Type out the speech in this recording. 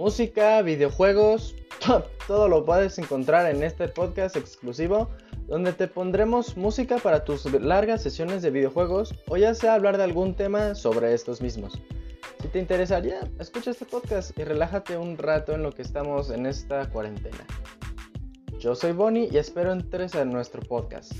música, videojuegos, todo lo puedes encontrar en este podcast exclusivo donde te pondremos música para tus largas sesiones de videojuegos o ya sea hablar de algún tema sobre estos mismos. Si te interesaría, escucha este podcast y relájate un rato en lo que estamos en esta cuarentena. Yo soy Bonnie y espero entres a nuestro podcast.